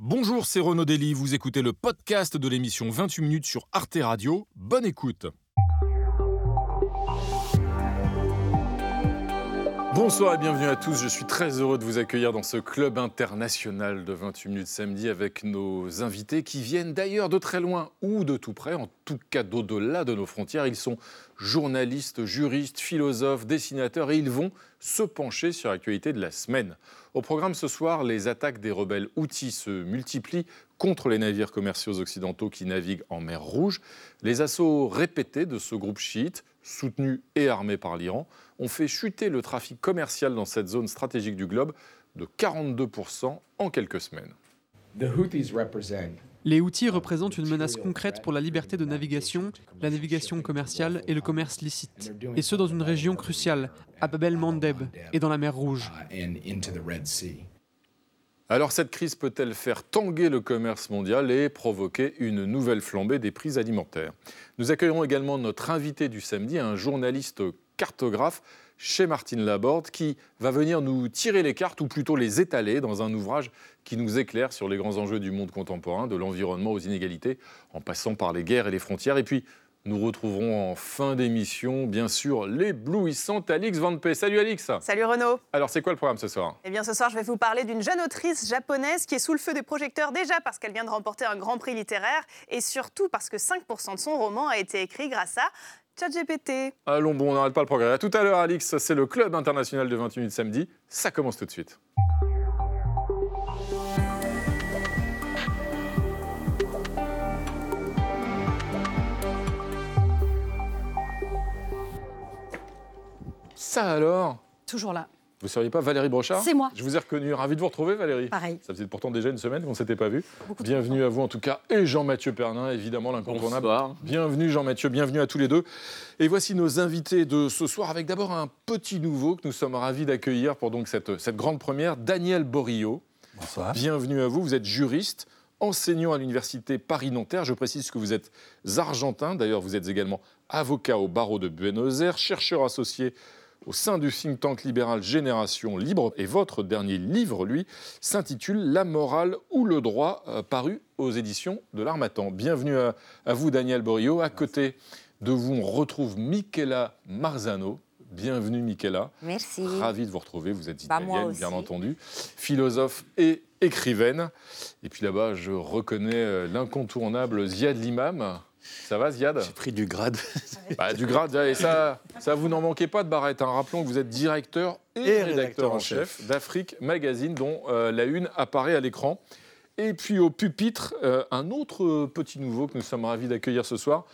Bonjour, c'est Renaud Dely, vous écoutez le podcast de l'émission 28 minutes sur Arte Radio. Bonne écoute. Bonsoir et bienvenue à tous. Je suis très heureux de vous accueillir dans ce club international de 28 minutes samedi avec nos invités qui viennent d'ailleurs de très loin ou de tout près, en tout cas d'au-delà de nos frontières. Ils sont journalistes, juristes, philosophes, dessinateurs et ils vont se pencher sur l'actualité de la semaine. Au programme ce soir, les attaques des rebelles outils se multiplient contre les navires commerciaux occidentaux qui naviguent en mer Rouge. Les assauts répétés de ce groupe chiite, soutenu et armé par l'Iran, ont fait chuter le trafic commercial dans cette zone stratégique du globe de 42% en quelques semaines. Les outils représentent une menace concrète pour la liberté de navigation, la navigation commerciale et le commerce licite, et ce dans une région cruciale, à Bab el-Mandeb et dans la mer Rouge. Alors cette crise peut-elle faire tanguer le commerce mondial et provoquer une nouvelle flambée des prix alimentaires? Nous accueillerons également notre invité du samedi, un journaliste cartographe chez Martine Laborde, qui va venir nous tirer les cartes, ou plutôt les étaler, dans un ouvrage qui nous éclaire sur les grands enjeux du monde contemporain, de l'environnement aux inégalités, en passant par les guerres et les frontières. Et puis, nous retrouverons en fin d'émission, bien sûr, l'éblouissante Alix Van P. Salut Alix Salut Renaud Alors, c'est quoi le programme ce soir? Eh bien, ce soir, je vais vous parler d'une jeune autrice japonaise qui est sous le feu des projecteurs déjà parce qu'elle vient de remporter un grand prix littéraire et surtout parce que 5% de son roman a été écrit grâce à ChatGPT. Allons bon, on n'arrête pas le progrès. À tout à l'heure, Alix, c'est le Club international de 28 minutes samedi. Ça commence tout de suite. Ça alors Toujours là. Vous ne seriez pas Valérie Brochard C'est moi. Je vous ai reconnu. Ravi de vous retrouver, Valérie. Pareil. Ça faisait pourtant déjà une semaine qu'on ne s'était pas vu. Bienvenue à vous en tout cas. Et Jean-Mathieu Pernin, évidemment, l'incontournable. Bienvenue Jean-Mathieu, bienvenue à tous les deux. Et voici nos invités de ce soir avec d'abord un petit nouveau que nous sommes ravis d'accueillir pour donc cette, cette grande première, Daniel Borillo. Bonsoir. Bienvenue à vous. Vous êtes juriste, enseignant à l'université Paris-Nanterre. Je précise que vous êtes argentin. D'ailleurs, vous êtes également avocat au barreau de Buenos Aires, chercheur associé au sein du think tank libéral Génération Libre. Et votre dernier livre, lui, s'intitule La morale ou le droit, euh, paru aux éditions de l'Armatan. Bienvenue à, à vous, Daniel Borio. À côté de vous, on retrouve Michela Marzano. Bienvenue, Michela. Merci. Ravi de vous retrouver. Vous êtes Bah, italienne, aussi. bien entendu, philosophe et écrivaine. Et puis là-bas, je reconnais euh, l'incontournable Ziad Limam. Ça va, Ziad? J'ai pris du grade. bah, du grade, et ça, ça vous n'en manquez pas de barrette. hein. Rappelons que vous êtes directeur et, Et rédacteur, rédacteur en chef d'Afrique Magazine, dont euh, la une apparaît à l'écran. Et puis au pupitre, euh, un autre euh, petit nouveau que nous sommes ravis d'accueillir ce soir.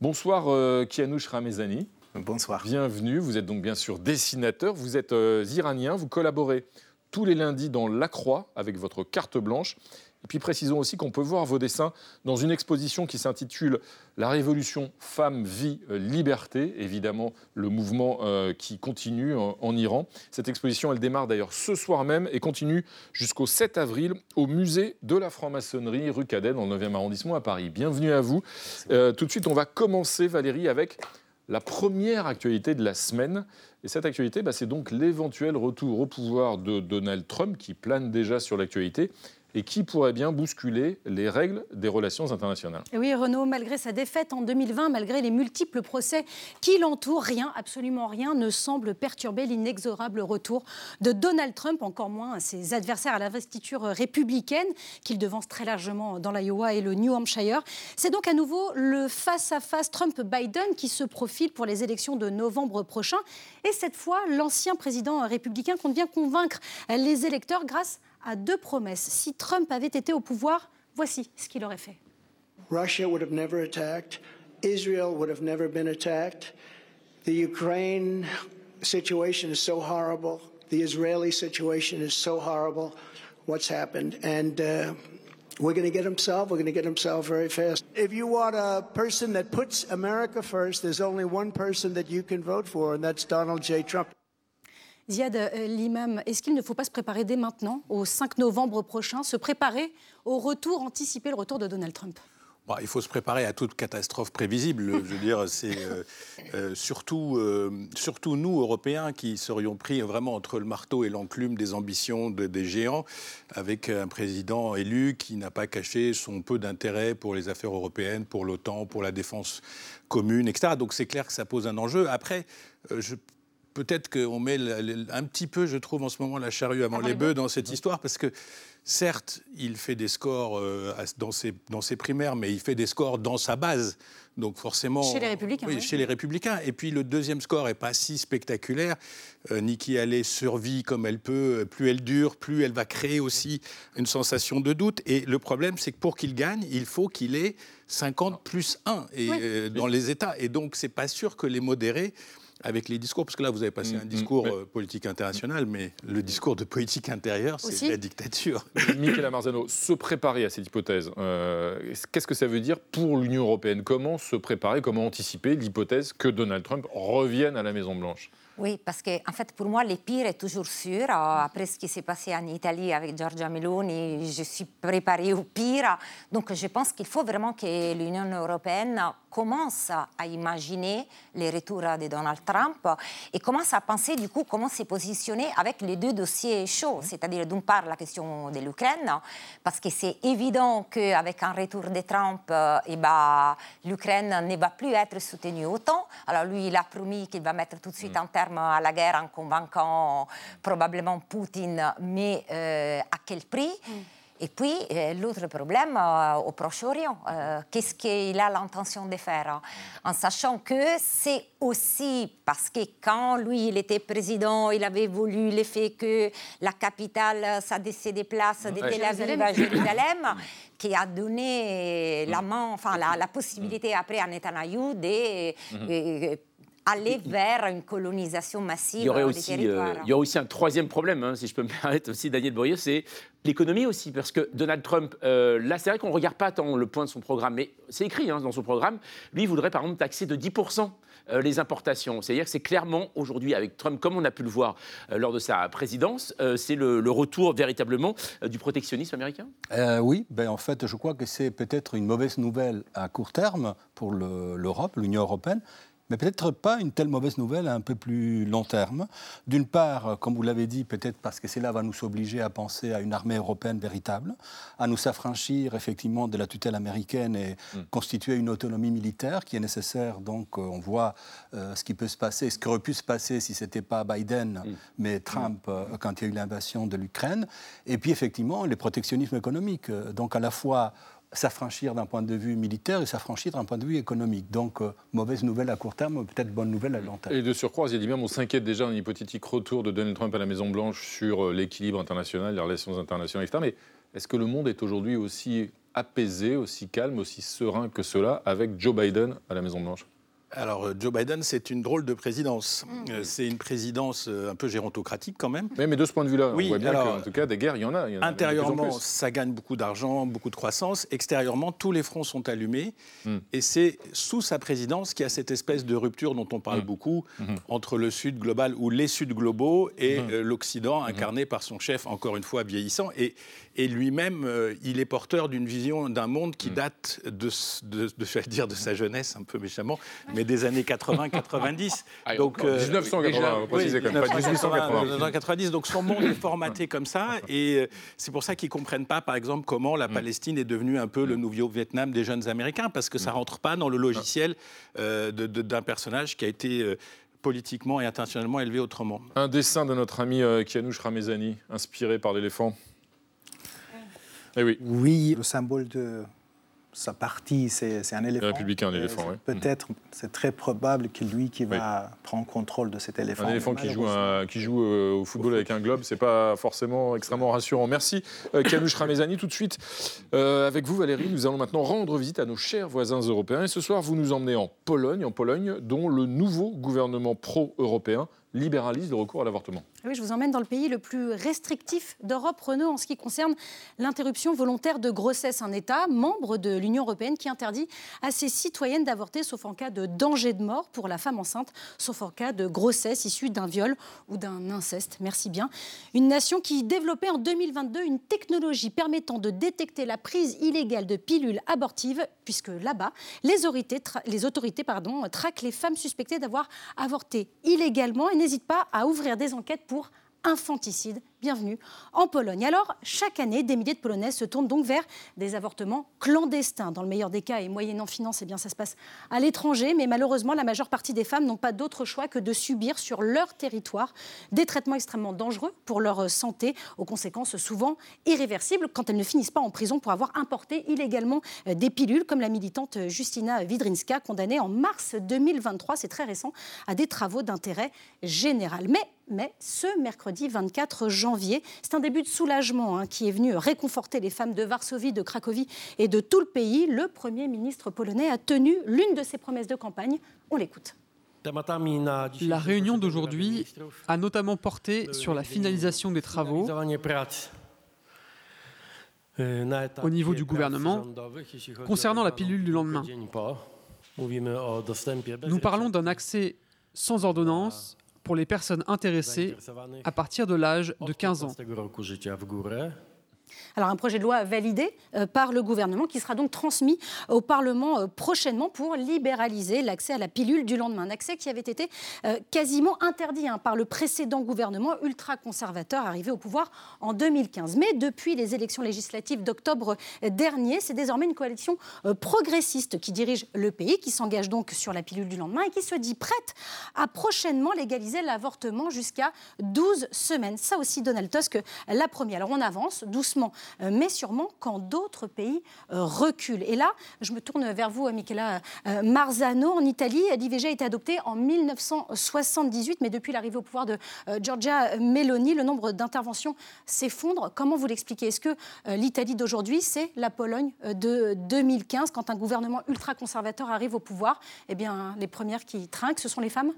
Bonsoir euh, Kianouch Ramezani, Bonsoir. bienvenue. Vous êtes donc bien sûr dessinateur, vous êtes euh, iranien, vous collaborez tous les lundis dans La Croix avec votre carte blanche. Et puis précisons aussi qu'on peut voir vos dessins dans une exposition qui s'intitule La Révolution Femmes, Vie, euh, Liberté, évidemment le mouvement euh, qui continue en, en Iran. Cette exposition, elle démarre d'ailleurs ce soir même et continue jusqu'au 7 avril au musée de la franc-maçonnerie rue Cadet dans le 9e arrondissement à Paris. Bienvenue à vous. Euh, tout de suite, on va commencer Valérie avec la première actualité de la semaine. Et cette actualité, bah, c'est donc l'éventuel retour au pouvoir de Donald Trump qui plane déjà sur l'actualité et qui pourrait bien bousculer les règles des relations internationales. Oui, Renaud, malgré sa défaite en 2020, malgré les multiples procès qui l'entourent, rien, absolument rien, ne semble perturber l'inexorable retour de Donald Trump, encore moins ses adversaires à l'investiture républicaine, qu'il devance très largement dans l'Iowa et le New Hampshire. C'est donc à nouveau le face-à-face Trump-Biden qui se profile pour les élections de novembre prochain. Et cette fois, l'ancien président républicain compte bien convaincre les électeurs grâce à deux promesses. Si Trump avait été au pouvoir, voici ce qu'il aurait fait. Russia would have never attacked. Israel would have never been attacked. The Ukraine situation is so horrible. The Israeli situation is so horrible. What's happened? And uh, we're going to get him solved. We're going to get him solved very fast. If you want a person that puts America first, there's only one person that you can vote for, and that's Donald J. Trump. Ziad euh, l'imam, est-ce qu'il ne faut pas se préparer dès maintenant, au 5 novembre prochain, se préparer au retour, anticiper le retour de Donald Trump? Il faut se préparer à toute catastrophe prévisible. Je veux dire, c'est euh, euh, surtout, surtout nous, Européens, qui serions pris vraiment entre le marteau et l'enclume des ambitions des géants, avec un président élu qui n'a pas caché son peu d'intérêt pour les affaires européennes, pour l'OTAN, pour la défense commune, etc. Donc c'est clair que ça pose un enjeu. Après, peut-être qu'on met un petit peu, je trouve, en ce moment, la charrue avant, les bœufs dans cette histoire, parce que Certes, il fait des scores euh, dans, ses, dans, ses, primaires, mais il fait des scores dans sa base. Donc forcément... Chez les Républicains. Oui, chez les Républicains. Et puis le deuxième score n'est pas si spectaculaire. Euh, Nikki Haley survit comme elle peut. Plus elle dure, plus elle va créer aussi une sensation de doute. Et le problème, c'est que pour qu'il gagne, il faut qu'il ait 50 plus 1 et, euh, dans les États. Et donc, c'est pas sûr que les modérés avec les discours, parce que là, vous avez passé un mm, discours mm, euh, politique international, mais le discours de politique intérieure, c'est la dictature. Michel Marzano, se préparer à cette hypothèse, euh, qu'est-ce que ça veut dire pour l'Union européenne? Comment se préparer, comment anticiper l'hypothèse que Donald Trump revienne à la Maison-Blanche? Oui, parce que en fait, pour moi, le pire est toujours sûr. Euh, après ce qui s'est passé en Italie avec Giorgia Meloni, je suis préparée au pire. Donc, je pense qu'il faut vraiment que l'Union européenne commence à imaginer les retours de Donald Trump et commence à penser du coup comment se positionner avec les deux dossiers chauds, c'est-à-dire d'une part la question de l'Ukraine, parce que c'est évident qu'avec un retour de Trump, eh ben, l'Ukraine ne va plus être soutenue autant. Alors lui, il a promis qu'il va mettre tout de suite un terme à la guerre en convainquant probablement Poutine, mais euh, à quel prix? Mm. Et puis, euh, l'autre problème euh, au Proche-Orient, euh, qu'est-ce qu'il a l'intention de faire En sachant que c'est aussi parce que quand lui, il était président, il avait voulu le fait que la capitale, ça se déplace de Tel Aviv à Jérusalem, qui a donné la, main, enfin, la, la possibilité après à Netanyahu de... aller vers une colonisation massive il y aurait aussi, euh, il y a aussi un troisième problème, hein, si je peux me permettre aussi, Daniel Boyer, c'est l'économie aussi, parce que Donald Trump, euh, là, c'est vrai qu'on ne regarde pas tant le point de son programme, mais c'est écrit hein, dans son programme, lui, il voudrait par exemple taxer de 10% euh, les importations. C'est-à-dire que c'est clairement aujourd'hui, avec Trump, comme on a pu le voir lors de sa présidence, c'est le, le, retour véritablement du protectionnisme américain Oui, ben, en fait, je crois que c'est peut-être une mauvaise nouvelle à court terme pour l'Europe, l'Union européenne, mais peut-être pas une telle mauvaise nouvelle à un peu plus long terme. D'une part, comme vous l'avez dit, peut-être parce que cela va nous obliger à penser à une armée européenne véritable, à nous s'affranchir effectivement de la tutelle américaine et mm. constituer une autonomie militaire qui est nécessaire. Donc, euh, on voit euh, ce qui peut se passer, ce qui aurait pu se passer si ce n'était pas Biden, mm. mais Trump, euh, quand il y a eu l'invasion de l'Ukraine. Et puis, effectivement, les protectionnismes économiques. Donc, à la fois s'affranchir d'un point de vue militaire et s'affranchir d'un point de vue économique. Donc, euh, mauvaise nouvelle à court terme, peut-être bonne nouvelle à long terme. Et de surcroît, dit bien, on s'inquiète déjà d'un hypothétique retour de Donald Trump à la Maison-Blanche sur euh, l'équilibre international, les relations internationales, etc. Mais est-ce que le monde est aujourd'hui aussi apaisé, aussi calme, aussi serein que cela avec Joe Biden à la Maison-Blanche? Alors, euh, Joe Biden, c'est une drôle de présidence. Mm. Euh, c'est une présidence euh, un peu gérontocratique quand même. Mais, mais de ce point de vue-là, on voit bien qu'en tout cas, des guerres, il y en a. intérieurement, ça gagne beaucoup d'argent, beaucoup de croissance. Extérieurement, tous les fronts sont allumés. Mm. Et c'est sous sa présidence qu'il y a cette espèce de rupture dont on parle mm. beaucoup mm-hmm. entre le Sud global ou les Suds globaux et mm-hmm. l'Occident mm-hmm. incarné par son chef, encore une fois vieillissant. Et, et lui-même, il est porteur d'une vision d'un monde qui date de, de, de, dire, de sa jeunesse, un peu méchamment, mais des années 80-90. Ah, donc, 1980, euh, 1980. Donc son monde est formaté comme ça, et euh, c'est pour ça qu'ils comprennent pas, par exemple, comment la mm. Palestine est devenue un peu le mm. nouveau Vietnam des jeunes Américains, parce que ça mm. rentre pas dans le logiciel euh, d'un personnage qui a été politiquement et intentionnellement élevé autrement. Un dessin de notre ami Kianouch Ramezani, inspiré par l'éléphant. Eh oui. oui, le symbole de sa partie, c'est un éléphant. républicain, un éléphant, oui. Peut-être, c'est très probable que lui qui va prendre contrôle de cet éléphant. Un éléphant qui joue, qui joue euh, au football avec un globe, c'est pas forcément extrêmement rassurant. Merci, euh, Ramezani. Tout de suite, euh, avec vous, Valérie, nous allons maintenant rendre visite à nos chers voisins européens. Et ce soir, vous nous emmenez en Pologne, en Pologne, dont le nouveau gouvernement pro-européen libéralise le recours à l'avortement. Oui, je vous emmène dans le pays le plus restrictif d'Europe, Renault, en ce qui concerne l'interruption volontaire de grossesse. Un État membre de l'Union européenne qui interdit à ses citoyennes d'avorter, sauf en cas de danger de mort pour la femme enceinte, sauf en cas de grossesse issue d'un viol ou d'un inceste. Merci bien. Une nation qui développait en 2022 une technologie permettant de détecter la prise illégale de pilules abortives, puisque là-bas, les autorités, traquent les femmes suspectées d'avoir avorté illégalement et n'hésitent pas à ouvrir des enquêtes pour infanticide bienvenue en Pologne. Alors, chaque année, des milliers de Polonais se tournent donc vers des avortements clandestins. Dans le meilleur des cas, et moyennant finance, eh bien, ça se passe à l'étranger. Mais malheureusement, la majeure partie des femmes n'ont pas d'autre choix que de subir sur leur territoire des traitements extrêmement dangereux pour leur santé, aux conséquences souvent irréversibles, quand elles ne finissent pas en prison pour avoir importé illégalement euh, des pilules, comme la militante Justina Widrinska, condamnée en mars 2023, c'est très récent, à des travaux d'intérêt général. Mais mais ce mercredi 24 janvier, c'est un début de soulagement hein, qui est venu réconforter les femmes de Varsovie, de Cracovie et de tout le pays. Le Premier ministre polonais a tenu l'une de ses promesses de campagne. On l'écoute. La réunion d'aujourd'hui a notamment porté sur la finalisation des travaux au niveau du gouvernement concernant la pilule du lendemain. Nous parlons d'un accès sans ordonnance pour les personnes intéressées à partir de l'âge de 15 ans. Alors un projet de loi validé euh, par le gouvernement qui sera donc transmis au Parlement euh, prochainement pour libéraliser l'accès à la pilule du lendemain. Un accès qui avait été euh, quasiment interdit hein, par le précédent gouvernement ultra-conservateur arrivé au pouvoir en 2015. Mais depuis les élections législatives d'octobre dernier, c'est désormais une coalition progressiste qui dirige le pays, qui s'engage donc sur la pilule du lendemain et qui se dit prête à prochainement légaliser l'avortement jusqu'à 12 semaines. Ça aussi, Donald Tusk l'a promis. Alors on avance doucement euh, mais sûrement quand d'autres pays euh, reculent. Et là, je me tourne vers vous, Michela euh, Marzano. En Italie, l'IVG a été adopté en 1978, mais depuis l'arrivée au pouvoir de Giorgia Meloni, le nombre d'interventions s'effondre. Comment vous l'expliquez? Est-ce que l'Italie d'aujourd'hui, c'est la Pologne de 2015, quand un gouvernement ultra-conservateur arrive au pouvoir? Eh bien, les premières qui trinquent, ce sont les femmes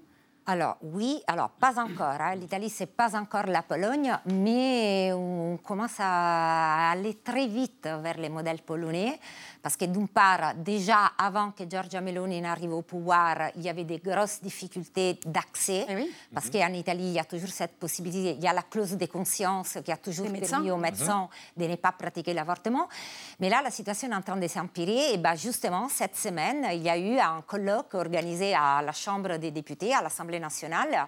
alors oui, alors pas encore. Hein. L'Italie, c'est pas encore la Pologne, mais on commence à aller très vite vers les modèles polonais. Parce que d'une part, déjà avant que Giorgia Meloni n'arrive au pouvoir, il y avait des grosses difficultés d'accès. Eh parce qu'en Italie, il y a toujours cette possibilité, il y a la clause de conscience qui a toujours permis aux médecins mhm. de ne pas pratiquer l'avortement. Mais là, la situation est en train de s'empirer. Et ben justement, cette semaine, il y a eu un colloque organisé à la Chambre des députés, à l'Assemblée nationale,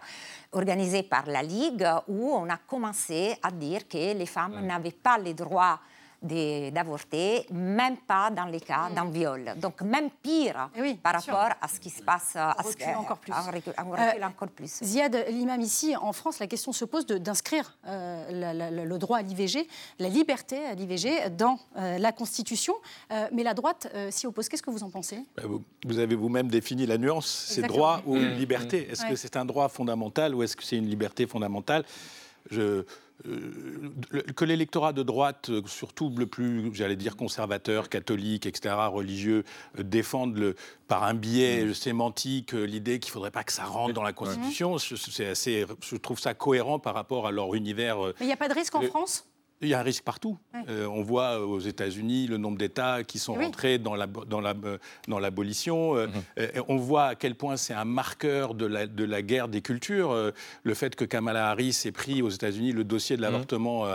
organisé par la Ligue, où on a commencé à dire que les femmes n'avaient pas les droits d'avorter, même pas dans les cas d'un viol. Donc même pire eh par rapport à ce qui se passe. À on encore plus. Euh, encore plus. Ziad l'imam, ici, en France, la question se pose d'inscrire euh, le droit à l'IVG, la liberté à l'IVG dans euh, la Constitution. mais la droite s'y oppose. Qu'est-ce que vous en pensez? Vous, avez vous-même défini la nuance. C'est droit ou mmh. liberté. Est-ce que c'est un droit fondamental ou est-ce que c'est une liberté fondamentale? Je, que l'électorat de droite, surtout le plus, j'allais dire, conservateur, catholique, etc., religieux, euh, défendent le, par un biais mmh. sémantique euh, l'idée qu'il ne faudrait pas que ça rentre dans la Constitution. C'est assez, je trouve ça cohérent par rapport à leur univers. Mais il n'y a pas de risque en France? Il y a un risque partout. Euh, on voit euh, aux États-Unis le nombre d'États qui sont rentrés dans, la, dans, la, euh, dans l'abolition. Mhm. on voit à quel point c'est un marqueur de la, de la guerre des cultures. le fait que Kamala Harris ait pris aux États-Unis le dossier de l'avortement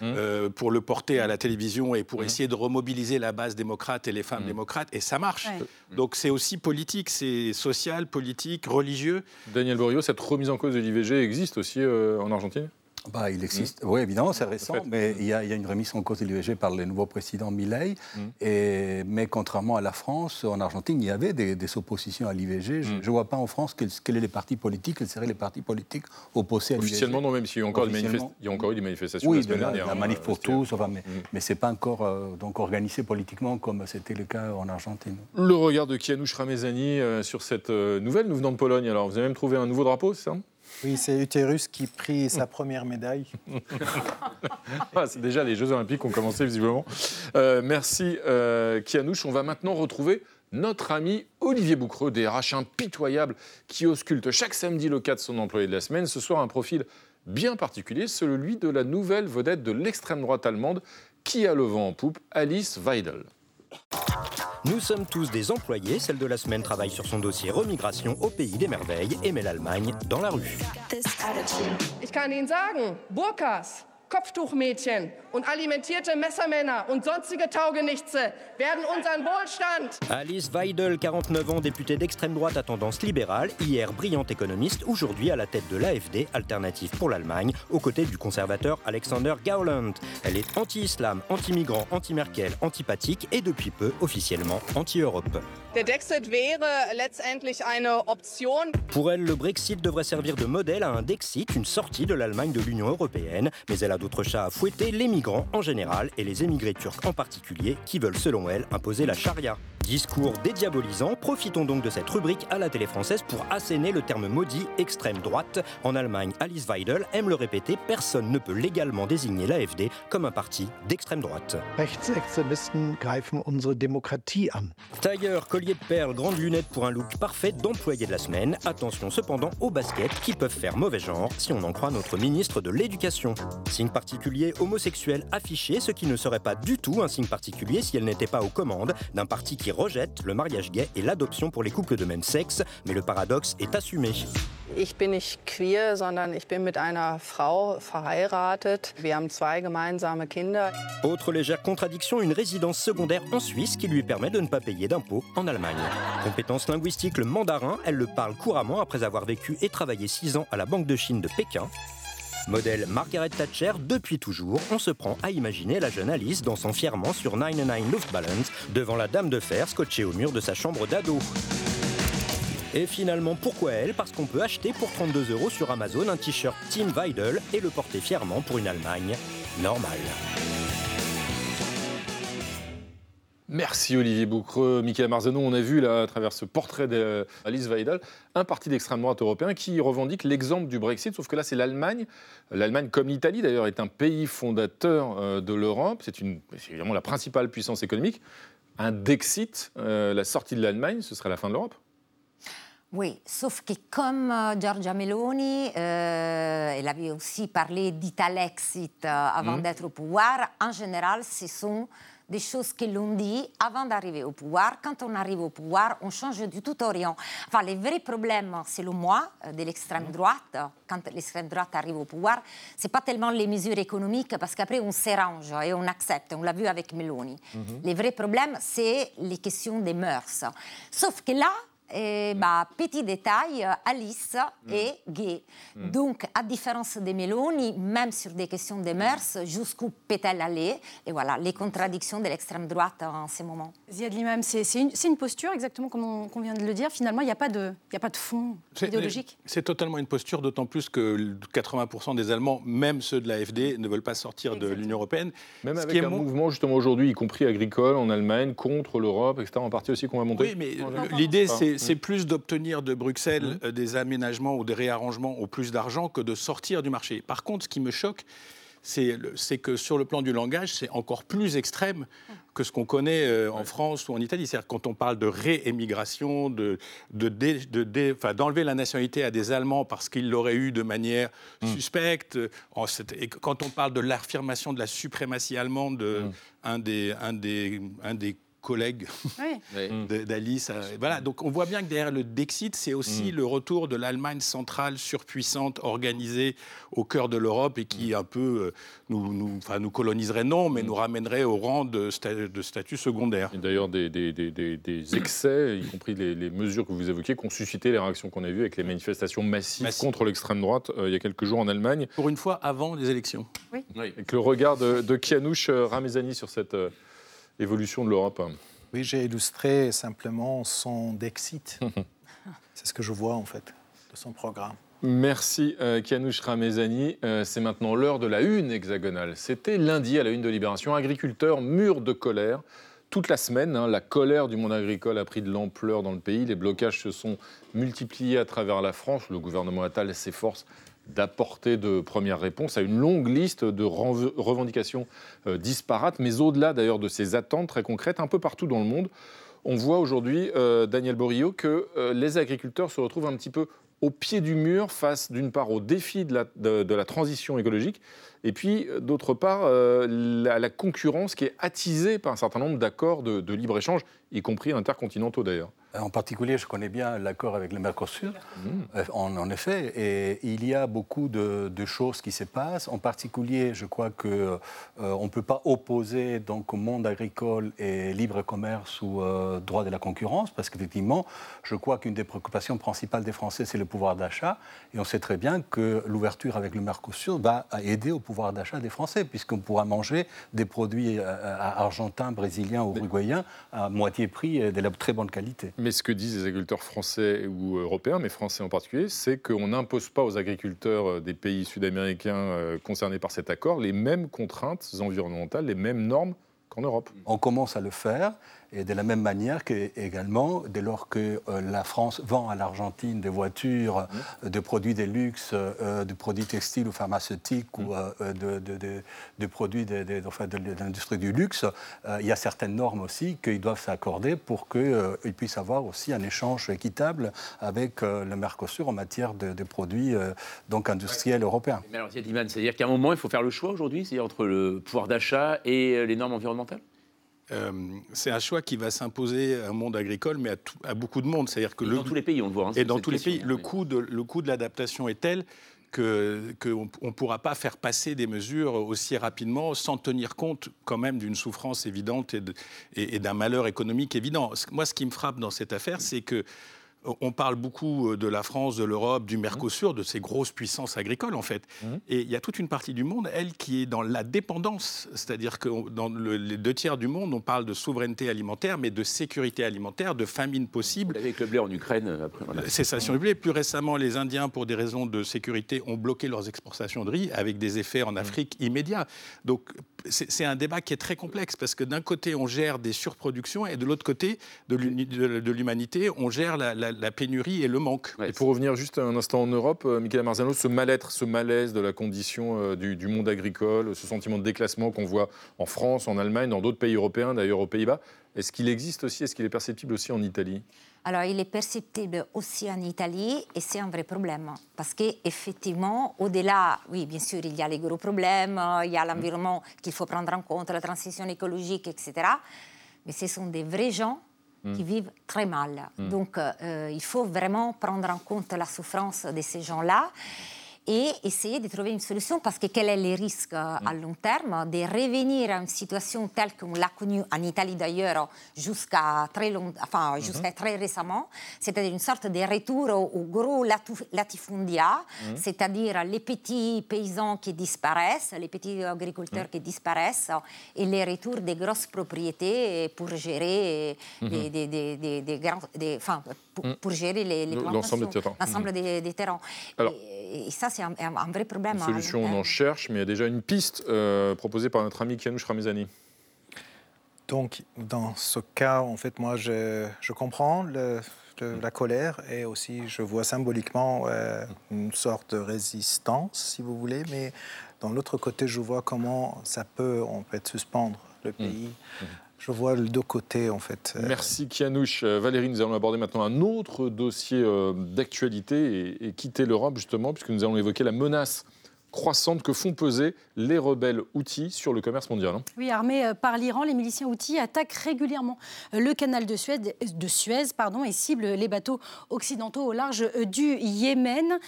mhm. Mhm. pour le porter à la télévision et pour essayer de remobiliser la base démocrate et les femmes démocrates, et ça marche. Donc c'est aussi politique, c'est social, politique, religieux. Daniel Borio, cette remise en cause de l'IVG existe aussi en Argentine? Bah, il existe. Oui, évidemment, c'est récent, mais il y, a, une remise en cause de l'IVG par le nouveau président Milei. Et, mais contrairement à la France, en Argentine, il y avait des, oppositions à l'IVG. Je ne vois pas en France quels, sont les partis politiques, quels seraient les partis politiques opposés à l'IVG. Officiellement, non, même s'il y a encore, il y a encore eu des manifestations oui, la semaine dernière. La hein, manif pour tous, enfin, mais, mais ce n'est pas encore euh, donc organisé politiquement comme c'était le cas en Argentine. Le regard de Kianouch Ramezani euh, sur cette euh, nouvelle, nous venant de Pologne. Alors, vous avez même trouvé un nouveau drapeau, c'est ça? Oui, c'est Utérus qui prit sa première médaille. Ah, déjà les Jeux Olympiques ont commencé visiblement. Euh, merci euh, Kianouche. On va maintenant retrouver notre ami Olivier Boucreux, DRH impitoyable, qui ausculte chaque samedi le cas de son employé de la semaine. Ce soir, un profil bien particulier, celui de la nouvelle vedette de l'extrême droite allemande qui a le vent en poupe, Alice Weidel. Nous sommes tous des employés. Celle de la semaine travaille sur son dossier remigration au pays des merveilles et met l'Allemagne dans la rue. Ich kann Ihnen sagen, Burkas Kopftuchmädchen und alimentierte Messermänner und sonstige Taugenichtse werden unseren Wohlstand. Alice Weidel, 49 ans, députée d'extrême droite à tendance libérale, hier brillante économiste, aujourd'hui à la tête de l'AFD, Alternative pour l'Allemagne, aux côtés du conservateur Alexander Gauland. Elle est anti-islam, anti-migrant, anti-Merkel, antipathique et depuis peu officiellement anti-Europe. Der Brexit wäre letztendlich eine Option. Pour elle, le Brexit devrait servir de modèle à un Dexit, une sortie de l'Allemagne de l'Union européenne, mais elle d'autres chats à fouetter, les migrants en général et les émigrés turcs en particulier, qui veulent selon elle imposer la charia. Discours dédiabolisant, profitons donc de cette rubrique à la télé française pour asséner le terme maudit extrême droite. En Allemagne, Alice Weidel aime le répéter, personne ne peut légalement désigner l'AfD comme un parti d'extrême droite. Rechtsextremisten greifen unsere Demokratie an. Tailleur, collier de perles, grandes lunettes pour un look parfait d'employé de la semaine. Attention cependant aux baskets qui peuvent faire mauvais genre si on en croit notre ministre de l'Éducation. Signe particulier homosexuel affiché, ce qui ne serait pas du tout un signe particulier si elle n'était pas aux commandes d'un parti qui rejette le mariage gay et l'adoption pour les couples de même sexe, mais le paradoxe est assumé. Ich bin nicht queer, sondern ich bin mit einer Frau verheiratet. Wir haben zwei gemeinsame Kinder. Autre légère contradiction, une résidence secondaire en Suisse qui lui permet de ne pas payer d'impôts en Allemagne. Compétence linguistique, le mandarin, elle le parle couramment après avoir vécu et travaillé 6 ans à la Banque de Chine de Pékin. Modèle Margaret Thatcher, depuis toujours, on se prend à imaginer la jeune Alice dansant fièrement sur 99 Luftballons devant la dame de fer scotchée au mur de sa chambre d'ado. Et finalement, pourquoi elle? Parce qu'on peut acheter pour 32 euros sur Amazon un t-shirt Team Weidel et le porter fièrement pour une Allemagne normale. Merci Olivier Boucreux. Michael Marzano, on a vu là, à travers ce portrait d'Alice Weidel, un parti d'extrême droite européen qui revendique l'exemple du Brexit, sauf que là c'est l'Allemagne. L'Allemagne, comme l'Italie d'ailleurs, est un pays fondateur euh, de l'Europe. C'est évidemment la principale puissance économique. Un Dexit, euh, la sortie de l'Allemagne, ce serait la fin de l'Europe? Oui, sauf que comme euh, Giorgia Meloni, euh, elle avait aussi parlé d'Italexit euh, avant mmh. d'être au pouvoir, en général, ce sont des choses que l'on dit avant d'arriver au pouvoir. Quand on arrive au pouvoir, on change du tout orient. Enfin, les vrais problèmes, selon moi, de l'extrême droite, quand l'extrême droite arrive au pouvoir, c'est pas tellement les mesures économiques, parce qu'après on s'arrange et on accepte. On l'a vu avec Meloni. Mmh. Les vrais problèmes, c'est les questions des mœurs. Sauf que là, et bah, petit détail, Alice mm. est gay. Mm. Donc, à différence de Meloni, même sur des questions de mœurs, jusqu'où peut-elle aller? Et voilà, les contradictions de l'extrême droite en ces moments. Ziad Limam, c'est une, une, posture, exactement comme on, vient de le dire. Finalement, il n'y a, pas de, a pas de fond idéologique. C'est totalement une posture, d'autant plus que 80% des Allemands, même ceux de l'AFD, ne veulent pas sortir de l'Union européenne. Même avec un mouvement, justement, aujourd'hui, y compris agricole, en Allemagne, contre l'Europe, etc., en partie aussi qu'on va monter. Oui, mais l'idée, c'est c'est plus d'obtenir de Bruxelles mmh. euh, des aménagements ou des réarrangements au plus d'argent que de sortir du marché. Par contre, ce qui me choque, c'est que sur le plan du langage, c'est encore plus extrême que ce qu'on connaît euh, en France ou en Italie. C'est-à-dire quand on parle de réémigration, de, d'enlever la nationalité à des Allemands parce qu'ils l'auraient eu de manière mmh. suspecte, et quand on parle de l'affirmation de la suprématie allemande, mmh. un, des, un, des, un des collègue d'Alice. Euh, voilà, donc on voit bien que derrière le Dexit, c'est aussi mm. le retour de l'Allemagne centrale surpuissante, organisée au cœur de l'Europe et qui mm. un peu euh, nous, nous, enfin, nous coloniserait, non, mais mm. nous ramènerait au rang de, de statut secondaire. D'ailleurs, des, des, des, excès, y compris les, mesures que vous évoquiez, qui ont suscité les réactions qu'on a vues avec les manifestations massives contre l'extrême droite euh, il y a quelques jours en Allemagne. Pour une fois, avant les élections. Oui. Avec le regard de, de Kianouch Ramezani sur cette évolution de l'Europe Oui, j'ai illustré simplement son Dexit. C'est ce que je vois en fait de son programme. Merci euh, Kianouch Ramezani. Euh, c'est maintenant l'heure de la une hexagonale. C'était lundi à la une de Libération. Agriculteurs mûrs de colère. Toute la semaine, hein, la colère du monde agricole a pris de l'ampleur dans le pays. Les blocages se sont multipliés à travers la France. Le gouvernement Attal s'efforce d'apporter de premières réponses à une longue liste de revendications euh, disparates, mais au-delà d'ailleurs de ces attentes très concrètes, un peu partout dans le monde, on voit aujourd'hui, euh, Daniel Borillo, que euh, les agriculteurs se retrouvent un petit peu au pied du mur face d'une part au défi de la, transition écologique et puis d'autre part à la, concurrence qui est attisée par un certain nombre d'accords de libre-échange, y compris intercontinentaux d'ailleurs. En particulier, je connais bien l'accord avec le Mercosur, mmh. euh, en, effet, et il y a beaucoup de, choses qui se passent. En particulier, je crois qu'on euh, on ne peut pas opposer donc, au monde agricole et libre commerce ou euh, droit de la concurrence, parce qu'effectivement, je crois qu'une des préoccupations principales des Français, c'est le pouvoir d'achat, et on sait très bien que l'ouverture avec le Mercosur va aider au pouvoir d'achat des Français, puisqu'on pourra manger des produits argentins, brésiliens ou uruguayens à moitié prix et de la très bonne qualité. Mais ce que disent les agriculteurs français ou européens, mais français en particulier, c'est qu'on n'impose pas aux agriculteurs euh, des pays sud-américains euh, concernés par cet accord les mêmes contraintes environnementales, les mêmes normes qu'en Europe. On commence à le faire. Et de la même manière que, également, dès lors que euh, la France vend à l'Argentine des voitures, mmh. des produits de luxe, euh, des produits textiles ou pharmaceutiques ou euh, de, produits de, l'industrie du luxe, il y a certaines normes aussi qu'ils doivent s'accorder pour qu'ils puissent avoir aussi un échange équitable avec le Mercosur en matière de, produits donc industriels européens. Mais alors, c'est-à-dire qu'à un moment, il faut faire le choix aujourd'hui, c'est entre le pouvoir d'achat et les normes environnementales? Euh, c'est un choix qui va s'imposer à un monde agricole, mais à, beaucoup de monde. C'est-à-dire que dans tous les pays, on le voit. Hein, et dans tous les pays, le, coût de, le coût de l'adaptation est tel qu'on ne pourra pas faire passer des mesures aussi rapidement sans tenir compte quand même d'une souffrance évidente et d'un malheur économique évident. Moi, ce qui me frappe dans cette affaire, c'est que on parle beaucoup euh, de la France, de l'Europe, du Mercosur, de ces grosses puissances agricoles en fait. Mmh. Et il y a toute une partie du monde, elle, qui est dans la dépendance. C'est-à-dire que dans les deux tiers du monde, on parle de souveraineté alimentaire, mais de sécurité alimentaire, de famine possible. Avec le blé en Ukraine, euh, après. Voilà. Cessation du blé. Plus récemment, les Indiens, pour des raisons de sécurité, ont bloqué leurs exportations de riz avec des effets en mmh. Afrique immédiats. Donc c'est un débat qui est très complexe parce que d'un côté, on gère des surproductions et de l'autre côté de l'humanité, on gère la la pénurie et le manque. et pour revenir juste un instant en Europe, euh, Michael Marzano, ce mal-être, ce malaise de la condition euh, du, monde agricole, ce sentiment de déclassement qu'on voit en France, en Allemagne, dans d'autres pays européens, d'ailleurs aux Pays-Bas, est-ce qu'il existe aussi, est-ce qu'il est perceptible aussi en Italie? Alors, il est perceptible aussi en Italie et c'est un vrai problème parce qu'effectivement, au-delà, oui, bien sûr, il y a les gros problèmes, il y a l'environnement qu'il faut prendre en compte, la transition écologique, etc. Mais ce sont des vrais gens qui mm. vivent très mal. Mm. Donc, euh, il faut vraiment prendre en compte la souffrance de ces gens-là et essayer de trouver une solution parce que quel est le risque à mm. long terme de revenir à une situation telle qu'on l'a connue en Italie d'ailleurs jusqu'à très, long, enfin, mm-hmm. jusqu'à très récemment, c'est-à-dire une sorte de retour au, gros latifundia, mm. c'est-à-dire les petits paysans qui disparaissent, les petits agriculteurs mm. qui disparaissent et les retours des grosses propriétés pour gérer mm-hmm. des, des, des, grands, enfin, pour, gérer les, les l'ensemble des terrains. L'ensemble des, terrains. et, ça, c'est un, vrai problème. Une hein, solution, on en cherche, mais il y a déjà une piste euh, proposée par notre ami Kianouch Ramezani. Donc, dans ce cas, en fait, moi, je, je comprends le, la colère et aussi je vois symboliquement une sorte de résistance, si vous voulez, mais dans l'autre côté, je vois comment ça peut en fait suspendre le mmh. pays. Mmh je vois le deux côtés en fait. Merci Kianouche. Euh, Valérie, nous allons aborder maintenant un autre dossier euh, d'actualité et, et quitter l'Europe justement, puisque nous allons évoquer la menace croissante que font peser les rebelles outils sur le commerce mondial. Hein. Oui, armés euh, par l'Iran, les miliciens outils attaquent régulièrement euh, le canal de Suez, de Suez pardon, et ciblent les bateaux occidentaux au large euh, du Yémen